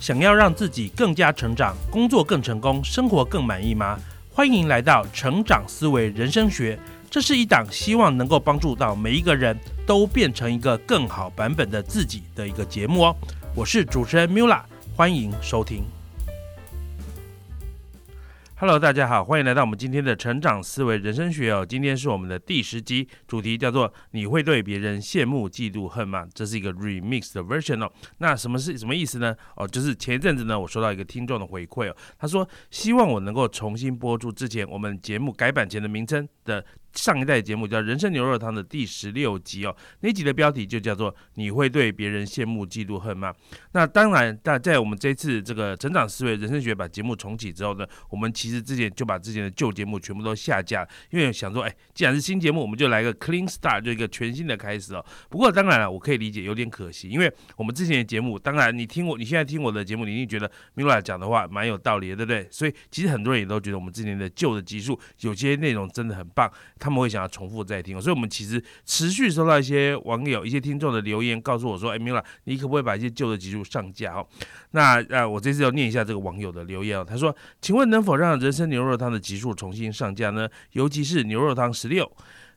想要让自己更加成长，工作更成功，生活更满意吗？欢迎来到成长思维人生学，这是一档希望能够帮助到每一个人都变成一个更好版本的自己的一个节目哦。我是主持人 Mula，欢迎收听。Hello，大家好，欢迎来到我们今天的成长思维人生学哦。今天是我们的第十集，主题叫做“你会对别人羡慕、嫉妒、恨吗？”这是一个 remix 的 version 哦。那什么是什么意思呢？哦，就是前一阵子呢，我收到一个听众的回馈哦，他说希望我能够重新播出之前我们节目改版前的名称的。上一代节目叫《人生牛肉汤》的第十六集哦，那集的标题就叫做“你会对别人羡慕、嫉妒、恨吗？”那当然，但在我们这次这个成长思维人生学把节目重启之后呢，我们其实之前就把之前的旧节目全部都下架，因为想说，哎，既然是新节目，我们就来个 clean start，就一个全新的开始哦。不过当然了，我可以理解有点可惜，因为我们之前的节目，当然你听我，你现在听我的节目，你一定觉得 Mila 讲的话蛮有道理的，对不对？所以其实很多人也都觉得我们之前的旧的集数有些内容真的很棒。他们会想要重复再听，所以我们其实持续收到一些网友、一些听众的留言，告诉我说：“哎，米拉，你可不可以把一些旧的集数上架？”哦，那呃，我这次要念一下这个网友的留言哦。他说：“请问能否让人参牛肉汤的集数重新上架呢？尤其是牛肉汤十六。”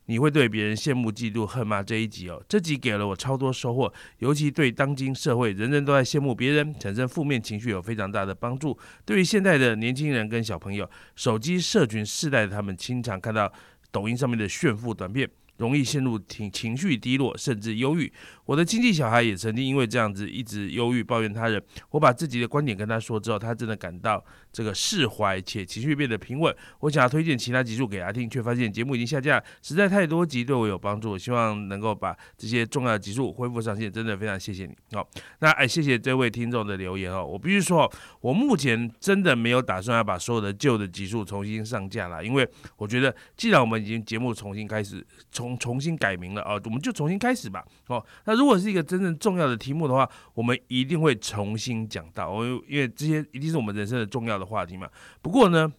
你会对别人羡慕、嫉妒、恨吗？这一集哦，这集给了我超多收获，尤其对当今社会人人都在羡慕别人，产生负面情绪有非常大的帮助。对于现在的年轻人跟小朋友，手机社群世代的他们，经常看到抖音上面的炫富短片。容易陷入情情绪低落，甚至忧郁。我的亲戚小孩也曾经因为这样子一直忧郁，抱怨他人。我把自己的观点跟他说之后，他真的感到这个释怀，且情绪变得平稳。我想要推荐其他集数给他听，却发现节目已经下架，实在太多集对我有帮助。希望能够把这些重要的集数恢复上线，真的非常谢谢你。好，那哎，谢谢这位听众的留言哦。我必须说，我目前真的没有打算要把所有的旧的集数重新上架了，因为我觉得既然我们已经节目重新开始。重重新改名了啊，我们就重新开始吧。哦，那如果是一个真正重要的题目的话，我们一定会重新讲到。我，因为这些一定是我们人生的重要的话题嘛。不过呢。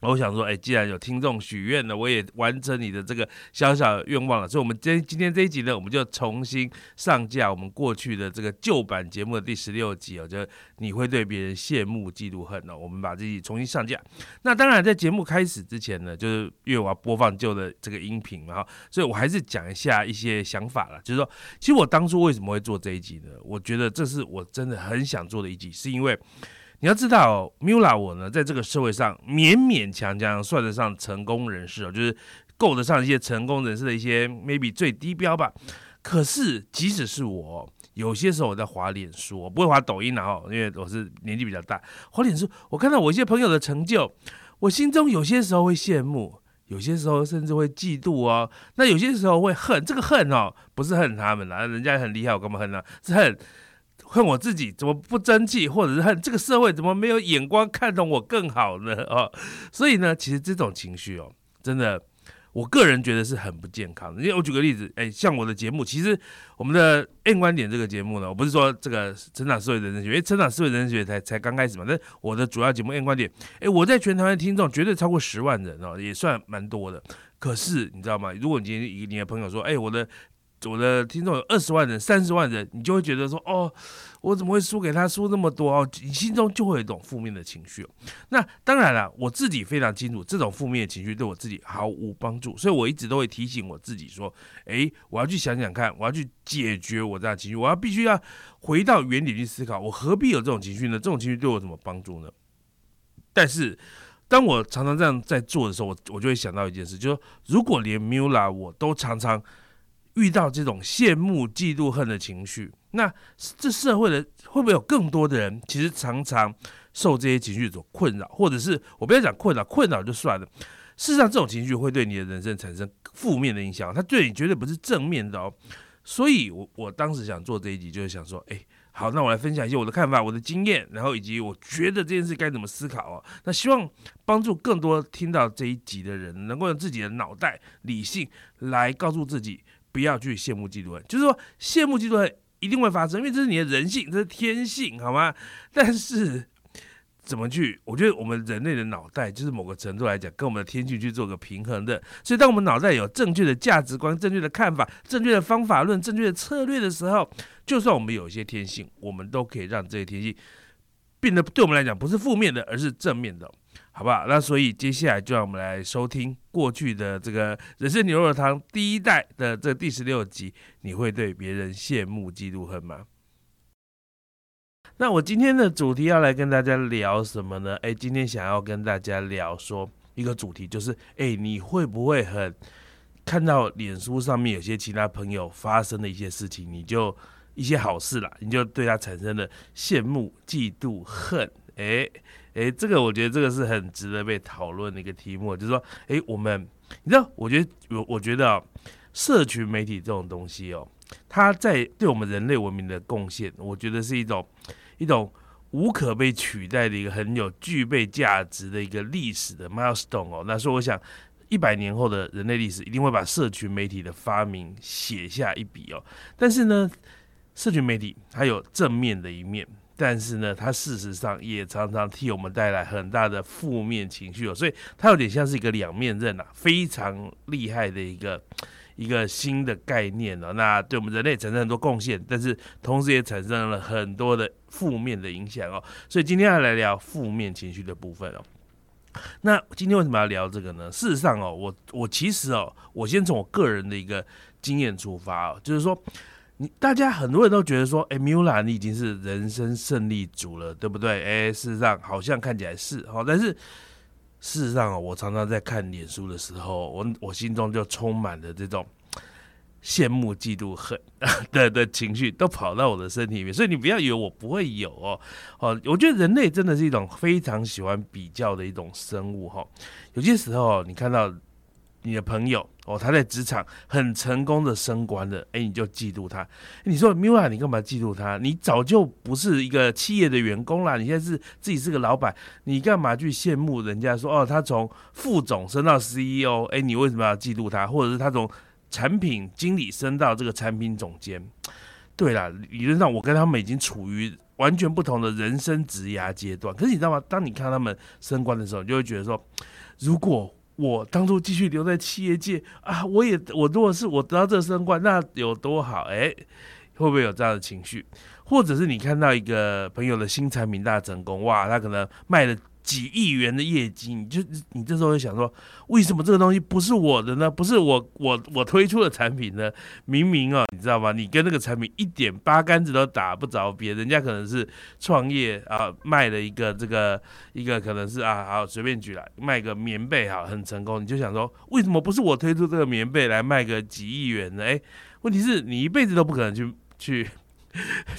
我想说，哎，既然有听众许愿了，我也完成你的这个小小愿望了。所以，我们今今天这一集呢，我们就重新上架我们过去的这个旧版节目的第十六集哦，就你会对别人羡慕、嫉妒、恨哦。我们把这集重新上架。那当然，在节目开始之前呢，就是因为我要播放旧的这个音频嘛，哈，所以我还是讲一下一些想法了。就是说，其实我当初为什么会做这一集呢？我觉得这是我真的很想做的一集，是因为。你要知道，Mula 我呢，在这个社会上勉勉强强算得上成功人士哦，就是够得上一些成功人士的一些 maybe 最低标吧。可是，即使是我，有些时候我在滑脸书，我不会滑抖音啊，因为我是年纪比较大。滑脸书，我看到我一些朋友的成就，我心中有些时候会羡慕，有些时候甚至会嫉妒哦。那有些时候会恨，这个恨哦，不是恨他们啦，人家很厉害，我干嘛恨呢？是恨。恨我自己怎么不争气，或者是恨这个社会怎么没有眼光看懂我更好呢？哦，所以呢，其实这种情绪哦，真的，我个人觉得是很不健康的。因为我举个例子，哎，像我的节目，其实我们的 N 观点这个节目呢，我不是说这个成长思维人生学，因为成长思维人生学才才刚开始嘛。但我的主要节目 N 观点，哎，我在全台湾听众绝对超过十万人哦，也算蛮多的。可是你知道吗？如果你今天你的朋友说，哎，我的。我的听众有二十万人、三十万人，你就会觉得说，哦，我怎么会输给他输那么多哦？你心中就会有一种负面的情绪。那当然了，我自己非常清楚，这种负面的情绪对我自己毫无帮助，所以我一直都会提醒我自己说，哎，我要去想想看，我要去解决我这样情绪，我要必须要回到原点去思考，我何必有这种情绪呢？这种情绪对我有什么帮助呢？但是，当我常常这样在做的时候，我我就会想到一件事，就是如果连 Mula 我都常常。遇到这种羡慕、嫉妒、恨的情绪，那这社会的会不会有更多的人，其实常常受这些情绪所困扰，或者是我不要讲困扰，困扰就算了。事实上，这种情绪会对你的人生产生负面的影响，它对你绝对不是正面的哦。所以，我我当时想做这一集，就是想说，哎，好，那我来分享一些我的看法、我的经验，然后以及我觉得这件事该怎么思考哦。那希望帮助更多听到这一集的人，能够用自己的脑袋理性来告诉自己。不要去羡慕嫉妒恨，就是说羡慕嫉妒恨一定会发生，因为这是你的人性，这是天性，好吗？但是怎么去？我觉得我们人类的脑袋，就是某个程度来讲，跟我们的天性去做个平衡的。所以，当我们脑袋有正确的价值观、正确的看法、正确的方法论、正确的策略的时候，就算我们有一些天性，我们都可以让这些天性变得对我们来讲不是负面的，而是正面的，好不好？那所以接下来就让我们来收听过去的这个人生牛肉汤第一代的这第十六集，你会对别人羡慕嫉妒恨吗？那我今天的主题要来跟大家聊什么呢？哎，今天想要跟大家聊说一个主题，就是哎，你会不会很看到脸书上面有些其他朋友发生的一些事情，你就一些好事啦，你就对他产生了羡慕、嫉妒、恨？哎哎，这个我觉得这个是很值得被讨论的一个题目，就是说，哎，我们你知道，我觉得我我觉得啊，社群媒体这种东西哦，它在对我们人类文明的贡献，我觉得是一种。一种无可被取代的一个很有具备价值的一个历史的 milestone 哦，那所以我想一百年后的人类历史一定会把社群媒体的发明写下一笔哦。但是呢，社群媒体它有正面的一面，但是呢，它事实上也常常替我们带来很大的负面情绪哦，所以它有点像是一个两面刃啊，非常厉害的一个。一个新的概念了，那对我们人类产生很多贡献，但是同时也产生了很多的负面的影响哦。所以今天要来聊负面情绪的部分哦。那今天为什么要聊这个呢？事实上哦，我我其实哦，我先从我个人的一个经验出发哦，就是说，你大家很多人都觉得说，哎，米拉你已经是人生胜利组了，对不对？哎，事实上好像看起来是哈，但是。事实上我常常在看脸书的时候，我我心中就充满了这种羡慕、嫉妒、恨 的的情绪，都跑到我的身体里面。所以你不要以为我不会有哦哦，我觉得人类真的是一种非常喜欢比较的一种生物哈。有些时候你看到。你的朋友哦，他在职场很成功的升官了，哎，你就嫉妒他。你说 Mira，你干嘛嫉妒他？你早就不是一个企业的员工啦，你现在是自己是个老板，你干嘛去羡慕人家说哦，他从副总升到 CEO，哎，你为什么要嫉妒他？或者是他从产品经理升到这个产品总监？对啦，理论上我跟他们已经处于完全不同的人生职涯阶段。可是你知道吗？当你看他们升官的时候，你就会觉得说，如果我当初继续留在企业界啊，我也我如果是我得到这升官，那有多好？哎，会不会有这样的情绪？或者是你看到一个朋友的新产品大成功，哇，他可能卖的。几亿元的业绩，你就你这时候会想说，为什么这个东西不是我的呢？不是我我我推出的产品呢？明明啊，你知道吗？你跟那个产品一点八竿子都打不着边，人家可能是创业啊，卖了一个这个一个可能是啊，好随便举来卖个棉被哈，很成功，你就想说，为什么不是我推出这个棉被来卖个几亿元呢？哎，问题是你一辈子都不可能去去。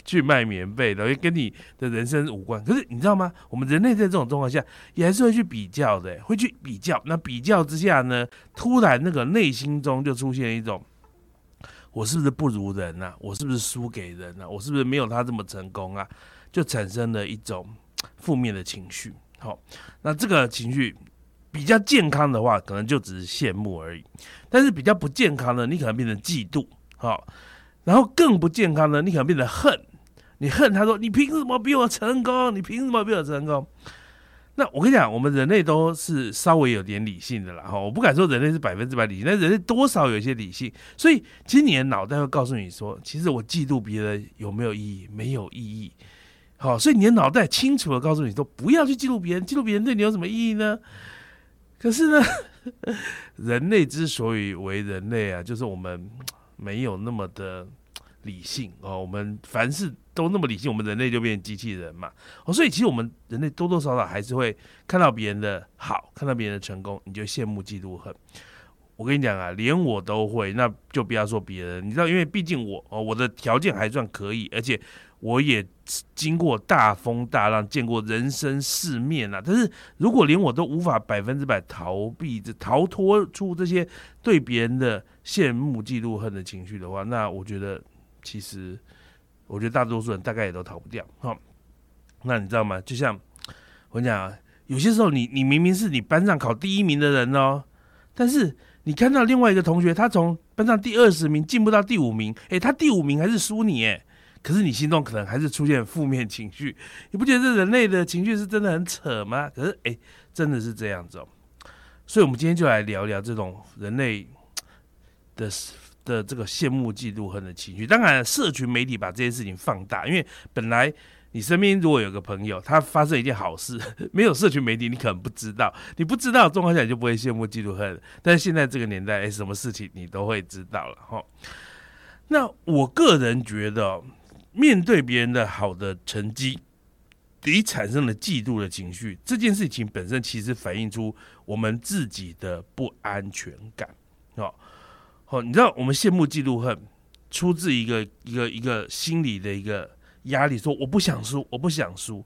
去卖棉被，等于跟你的人生无关。可是你知道吗？我们人类在这种状况下，也还是会去比较的，会去比较。那比较之下呢，突然那个内心中就出现一种：我是不是不如人啊？我是不是输给人啊？我是不是没有他这么成功啊？就产生了一种负面的情绪。好，那这个情绪比较健康的话，可能就只是羡慕而已；但是比较不健康的，你可能变成嫉妒。好。然后更不健康的，你可能变得恨，你恨他说你凭什么比我成功？你凭什么比我成功？那我跟你讲，我们人类都是稍微有点理性的啦，哈，我不敢说人类是百分之百理性，但人类多少有一些理性。所以其实你的脑袋会告诉你说，其实我嫉妒别人有没有意义？没有意义。好，所以你的脑袋清楚的告诉你说，不要去嫉妒别人，嫉妒别人对你有什么意义呢？可是呢，人类之所以为人类啊，就是我们没有那么的。理性哦，我们凡事都那么理性，我们人类就变机器人嘛哦，所以其实我们人类多多少少还是会看到别人的好，看到别人的成功，你就羡慕嫉妒恨。我跟你讲啊，连我都会，那就不要说别人，你知道，因为毕竟我哦，我的条件还算可以，而且我也经过大风大浪，见过人生世面啊。但是如果连我都无法百分之百逃避、这逃脱出这些对别人的羡慕嫉妒恨的情绪的话，那我觉得。其实，我觉得大多数人大概也都逃不掉。好，那你知道吗？就像我讲啊，有些时候你你明明是你班上考第一名的人哦，但是你看到另外一个同学，他从班上第二十名进步到第五名，诶，他第五名还是输你诶，可是你心中可能还是出现负面情绪。你不觉得这人类的情绪是真的很扯吗？可是诶，真的是这样子哦。所以，我们今天就来聊聊这种人类的。的这个羡慕、嫉妒、恨的情绪，当然，社群媒体把这件事情放大，因为本来你身边如果有个朋友，他发生一件好事，没有社群媒体，你可能不知道。你不知道的状况下，你就不会羡慕、嫉妒、恨。但是现在这个年代，哎，什么事情你都会知道了哈。那我个人觉得，面对别人的好的成绩，你产生了嫉妒的情绪，这件事情本身其实反映出我们自己的不安全感。哦，好，你知道我们羡慕、嫉妒、恨，出自一个一个一个心理的一个。压力说我不想输，我不想输。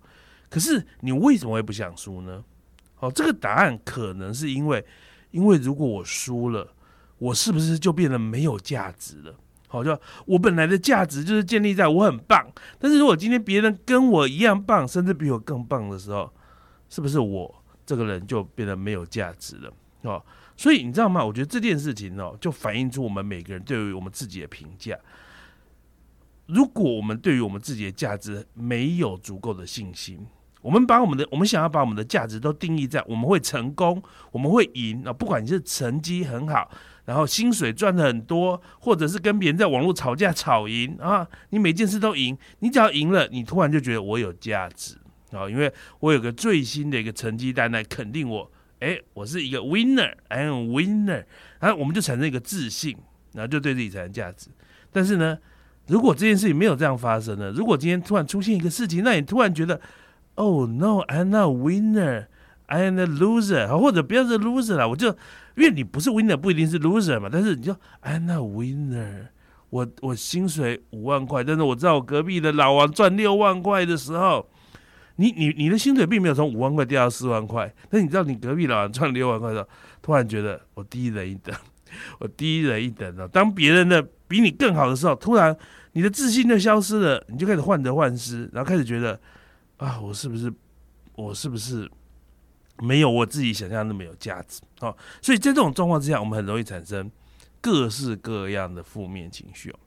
可是你为什么会不想输呢？好，这个答案可能是因为，因为如果我输了，我是不是就变得没有价值了？好，就我本来的价值就是建立在我很棒。但是如果今天别人跟我一样棒，甚至比我更棒的时候，是不是我这个人就变得没有价值了？哦，所以你知道吗？我觉得这件事情哦，就反映出我们每个人对于我们自己的评价。如果我们对于我们自己的价值没有足够的信心，我们把我们的我们想要把我们的价值都定义在我们会成功，我们会赢啊！不管你是成绩很好，然后薪水赚的很多，或者是跟别人在网络吵架吵赢啊，你每件事都赢，你只要赢了，你突然就觉得我有价值啊，因为我有个最新的一个成绩单来肯定我，哎，我是一个 winner，I am winner，然后我们就产生一个自信，然后就对自己产生价值，但是呢？如果这件事情没有这样发生呢？如果今天突然出现一个事情，那你突然觉得，Oh no，I'm not winner，I am a loser，或者不要是 loser 了，我就因为你不是 winner，不一定是 loser 嘛。但是你就 I'm not winner，我我薪水五万块，但是我知道我隔壁的老王赚六万块的时候，你你你的薪水并没有从五万块掉到四万块，但你知道你隔壁老王赚六万块的时候，突然觉得我低人一等，我低人一等了。当别人的比你更好的时候，突然你的自信就消失了，你就开始患得患失，然后开始觉得啊，我是不是我是不是没有我自己想象那么有价值？哦，所以在这种状况之下，我们很容易产生各式各样的负面情绪哦。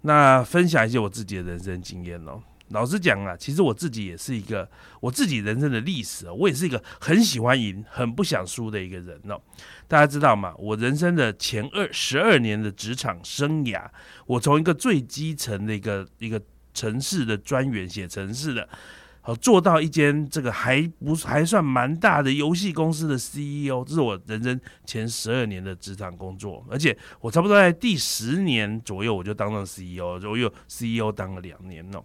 那分享一些我自己的人生经验哦。老实讲啊，其实我自己也是一个我自己人生的历史啊，我也是一个很喜欢赢、很不想输的一个人哦。大家知道吗？我人生的前二十二年的职场生涯，我从一个最基层的一个一个城市的专员写城市的，好做到一间这个还不还算蛮大的游戏公司的 CEO，这是我人生前十二年的职场工作，而且我差不多在第十年左右我就当上 CEO，我又 CEO 当了两年哦。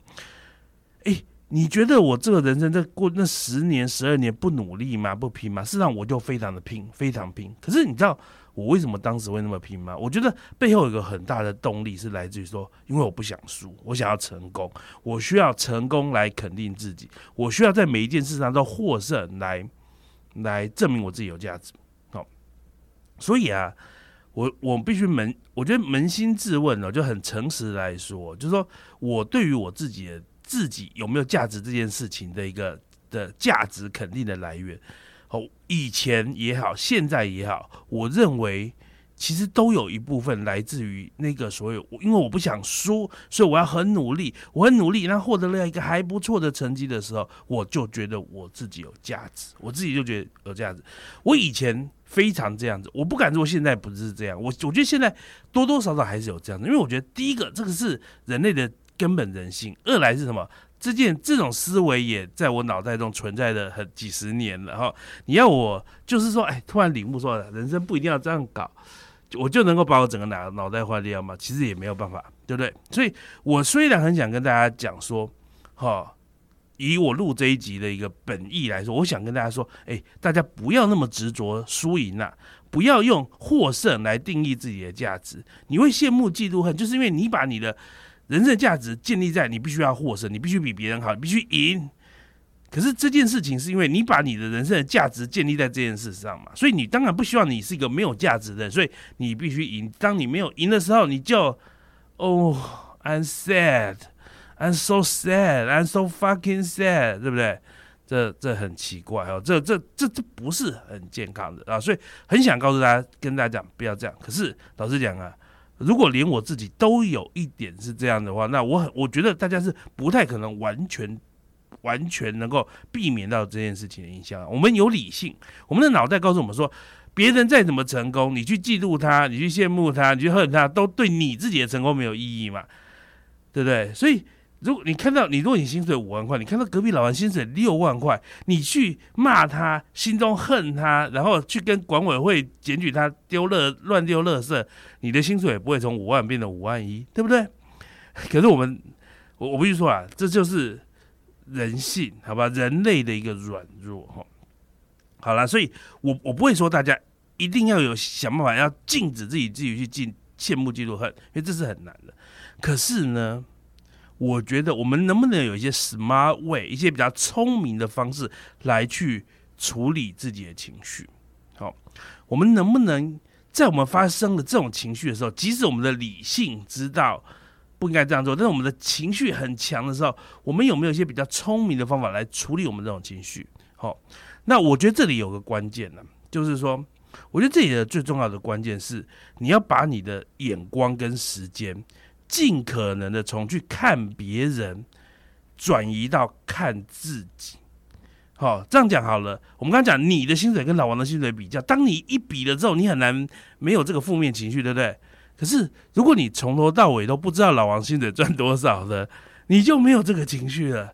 哎，你觉得我这个人生在过那十年、十二年不努力吗？不拼吗？事实上，我就非常的拼，非常拼。可是你知道我为什么当时会那么拼吗？我觉得背后有一个很大的动力是来自于说，因为我不想输，我想要成功，我需要成功来肯定自己，我需要在每一件事上都获胜，来来证明我自己有价值。好，所以啊，我我必须扪，我觉得扪心自问呢，就很诚实来说，就是说我对于我自己的。自己有没有价值这件事情的一个的价值肯定的来源，哦，以前也好，现在也好，我认为其实都有一部分来自于那个所有，因为我不想输，所以我要很努力，我很努力，然后获得了一个还不错的成绩的时候，我就觉得我自己有价值，我自己就觉得有价值。我以前非常这样子，我不敢说现在不是这样，我我觉得现在多多少少还是有这样子，因为我觉得第一个，这个是人类的。根本人性。二来是什么？这件这种思维也在我脑袋中存在的很几十年了哈。你要我就是说，哎，突然领悟说，人生不一定要这样搞，我就能够把我整个脑脑袋换掉吗？其实也没有办法，对不对？所以我虽然很想跟大家讲说，哈，以我录这一集的一个本意来说，我想跟大家说，哎，大家不要那么执着输赢啊，不要用获胜来定义自己的价值。你会羡慕、嫉妒、恨，就是因为你把你的。人生价值建立在你必须要获胜，你必须比别人好，你必须赢。可是这件事情是因为你把你的人生的价值建立在这件事上嘛，所以你当然不希望你是一个没有价值的，所以你必须赢。当你没有赢的时候，你就哦，I'm sad，I'm so sad，I'm so fucking sad，对不对？这这很奇怪哦，这这这这不是很健康的啊，所以很想告诉大家，跟大家讲不要这样。可是老实讲啊。如果连我自己都有一点是这样的话，那我很我觉得大家是不太可能完全完全能够避免到这件事情的影响。我们有理性，我们的脑袋告诉我们说，别人再怎么成功，你去嫉妒他，你去羡慕他，你去恨他，都对你自己的成功没有意义嘛，对不对？所以如果你看到你，如果你薪水五万块，你看到隔壁老王薪水六万块，你去骂他，心中恨他，然后去跟管委会检举他丢乐乱丢垃圾，你的薪水也不会从五万变成五万一，对不对？可是我们，我我必须说啊，这就是人性，好吧？人类的一个软弱哈。好了，所以我我不会说大家一定要有想办法要禁止自己自己去进羡慕嫉妒恨，因为这是很难的。可是呢？我觉得我们能不能有一些 smart way，一些比较聪明的方式来去处理自己的情绪？好，我们能不能在我们发生了这种情绪的时候，即使我们的理性知道不应该这样做，但是我们的情绪很强的时候，我们有没有一些比较聪明的方法来处理我们这种情绪？好，那我觉得这里有个关键呢，就是说，我觉得这里的最重要的关键是你要把你的眼光跟时间。尽可能的从去看别人，转移到看自己。好，这样讲好了。我们刚刚讲你的薪水跟老王的薪水比较，当你一比了之后，你很难没有这个负面情绪，对不对？可是如果你从头到尾都不知道老王薪水赚多少的，你就没有这个情绪了。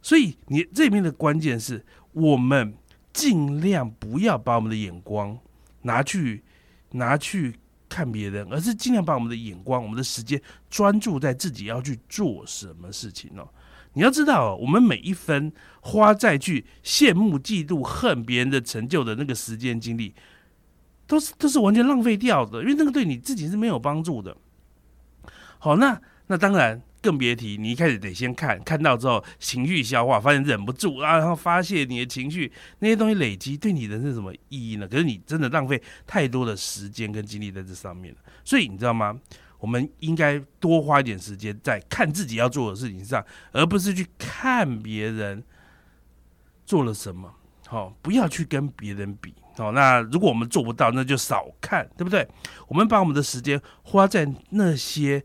所以你这边的关键是我们尽量不要把我们的眼光拿去拿去。看别人，而是尽量把我们的眼光、我们的时间专注在自己要去做什么事情哦。你要知道，我们每一分花在去羡慕、嫉妒、恨别人的成就的那个时间精力，都是都是完全浪费掉的，因为那个对你自己是没有帮助的。好，那那当然。更别提你一开始得先看，看到之后情绪消化，发现忍不住啊，然后发泄你的情绪，那些东西累积对你人生什么意义呢？可是你真的浪费太多的时间跟精力在这上面了。所以你知道吗？我们应该多花一点时间在看自己要做的事情上，而不是去看别人做了什么。好，不要去跟别人比。好，那如果我们做不到，那就少看，对不对？我们把我们的时间花在那些。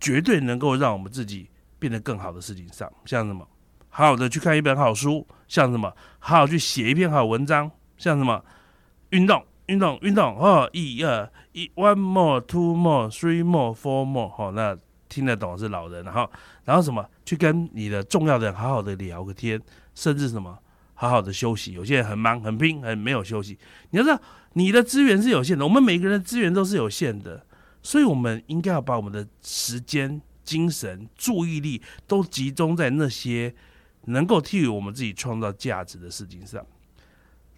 绝对能够让我们自己变得更好的事情上，像什么？好好的去看一本好书，像什么？好好去写一篇好文章，像什么？运动运动运动哦，一二一，one more two more three more four more，好，那听得懂是老人，然后然后什么？去跟你的重要的人好好的聊个天，甚至什么？好好的休息。有些人很忙很拼很没有休息，你要知道你的资源是有限的，我们每个人的资源都是有限的。所以，我们应该要把我们的时间、精神、注意力都集中在那些能够替我们自己创造价值的事情上。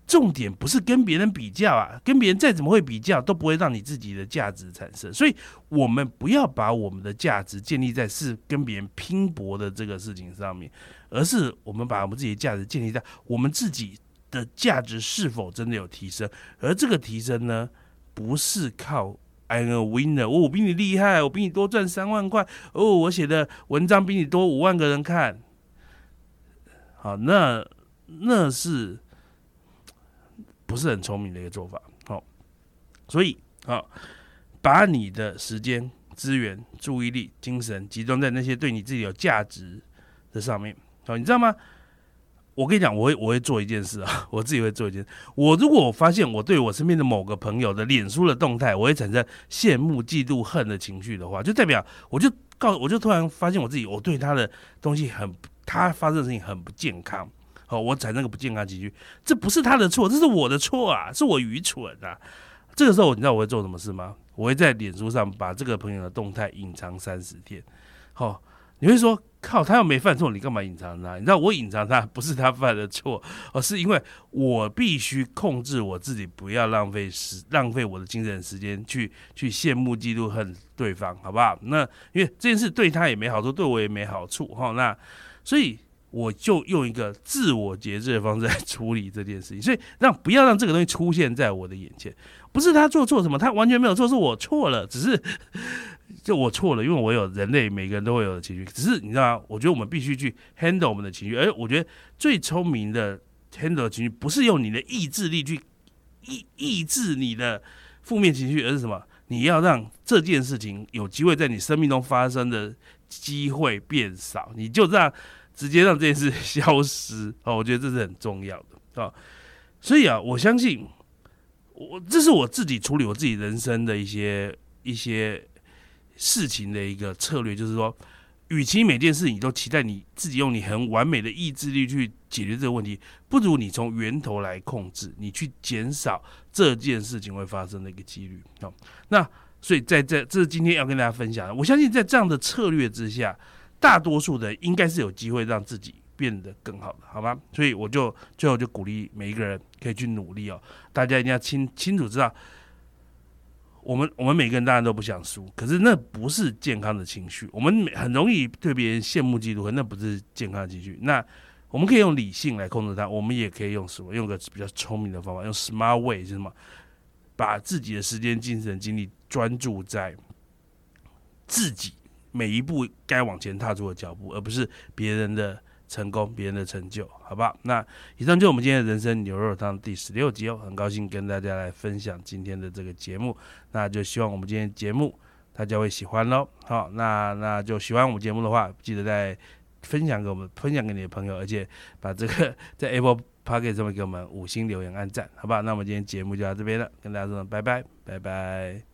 重点不是跟别人比较啊，跟别人再怎么会比较，都不会让你自己的价值产生。所以，我们不要把我们的价值建立在是跟别人拼搏的这个事情上面，而是我们把我们自己的价值建立在我们自己的价值是否真的有提升。而这个提升呢，不是靠。I'm a winner！我比你厉害，我比你多赚三万块。哦，我写的文章比你多五万个人看。好，那那是不是很聪明的一个做法？好，所以好，把你的时间、资源、注意力、精神集中在那些对你自己有价值的上面。好，你知道吗？我跟你讲，我会我会做一件事啊，我自己会做一件。我如果我发现我对我身边的某个朋友的脸书的动态，我会产生羡慕、嫉妒、恨的情绪的话，就代表我就告我就突然发现我自己，我对他的东西很，他发生的事情很不健康。好，我产生个不健康情绪，这不是他的错，这是我的错啊，是我愚蠢啊。这个时候，你知道我会做什么事吗？我会在脸书上把这个朋友的动态隐藏三十天。好。你会说靠，他又没犯错，你干嘛隐藏他？你知道我隐藏他不是他犯的错，而是因为我必须控制我自己，不要浪费时浪费我的精神时间去去羡慕、嫉妒、恨对方，好不好？那因为这件事对他也没好处，对我也没好处，哈。那所以我就用一个自我节制的方式来处理这件事情，所以让不要让这个东西出现在我的眼前。不是他做错什么，他完全没有错，是我错了，只是。就我错了，因为我有人类每个人都会有的情绪，只是你知道吗？我觉得我们必须去 handle 我们的情绪，而我觉得最聪明的 handle 情绪，不是用你的意志力去抑抑制你的负面情绪，而是什么？你要让这件事情有机会在你生命中发生的机会变少，你就这样直接让这件事消失哦。我觉得这是很重要的啊。所以啊，我相信我这是我自己处理我自己人生的一些一些。事情的一个策略就是说，与其每件事你都期待你自己用你很完美的意志力去解决这个问题，不如你从源头来控制，你去减少这件事情会发生的一个几率。好，那所以在这这是今天要跟大家分享的。我相信在这样的策略之下，大多数的应该是有机会让自己变得更好的，好吗？所以我就最后就鼓励每一个人可以去努力哦。大家一定要清清楚知道。我们我们每个人当然都不想输，可是那不是健康的情绪。我们很容易对别人羡慕嫉妒恨，那不是健康的情绪。那我们可以用理性来控制它，我们也可以用什么？用个比较聪明的方法，用 smart way 是什么？把自己的时间、精神、精力专注在自己每一步该往前踏出的脚步，而不是别人的。成功别人的成就，好不好？那以上就是我们今天的人生牛肉汤第十六集哦，很高兴跟大家来分享今天的这个节目，那就希望我们今天节目大家会喜欢喽。好，那那就喜欢我们节目的话，记得再分享给我们，分享给你的朋友，而且把这个 在 Apple Podcast 上面给我们五星留言、按赞，好不好？那我们今天节目就到这边了，跟大家说拜拜，拜拜。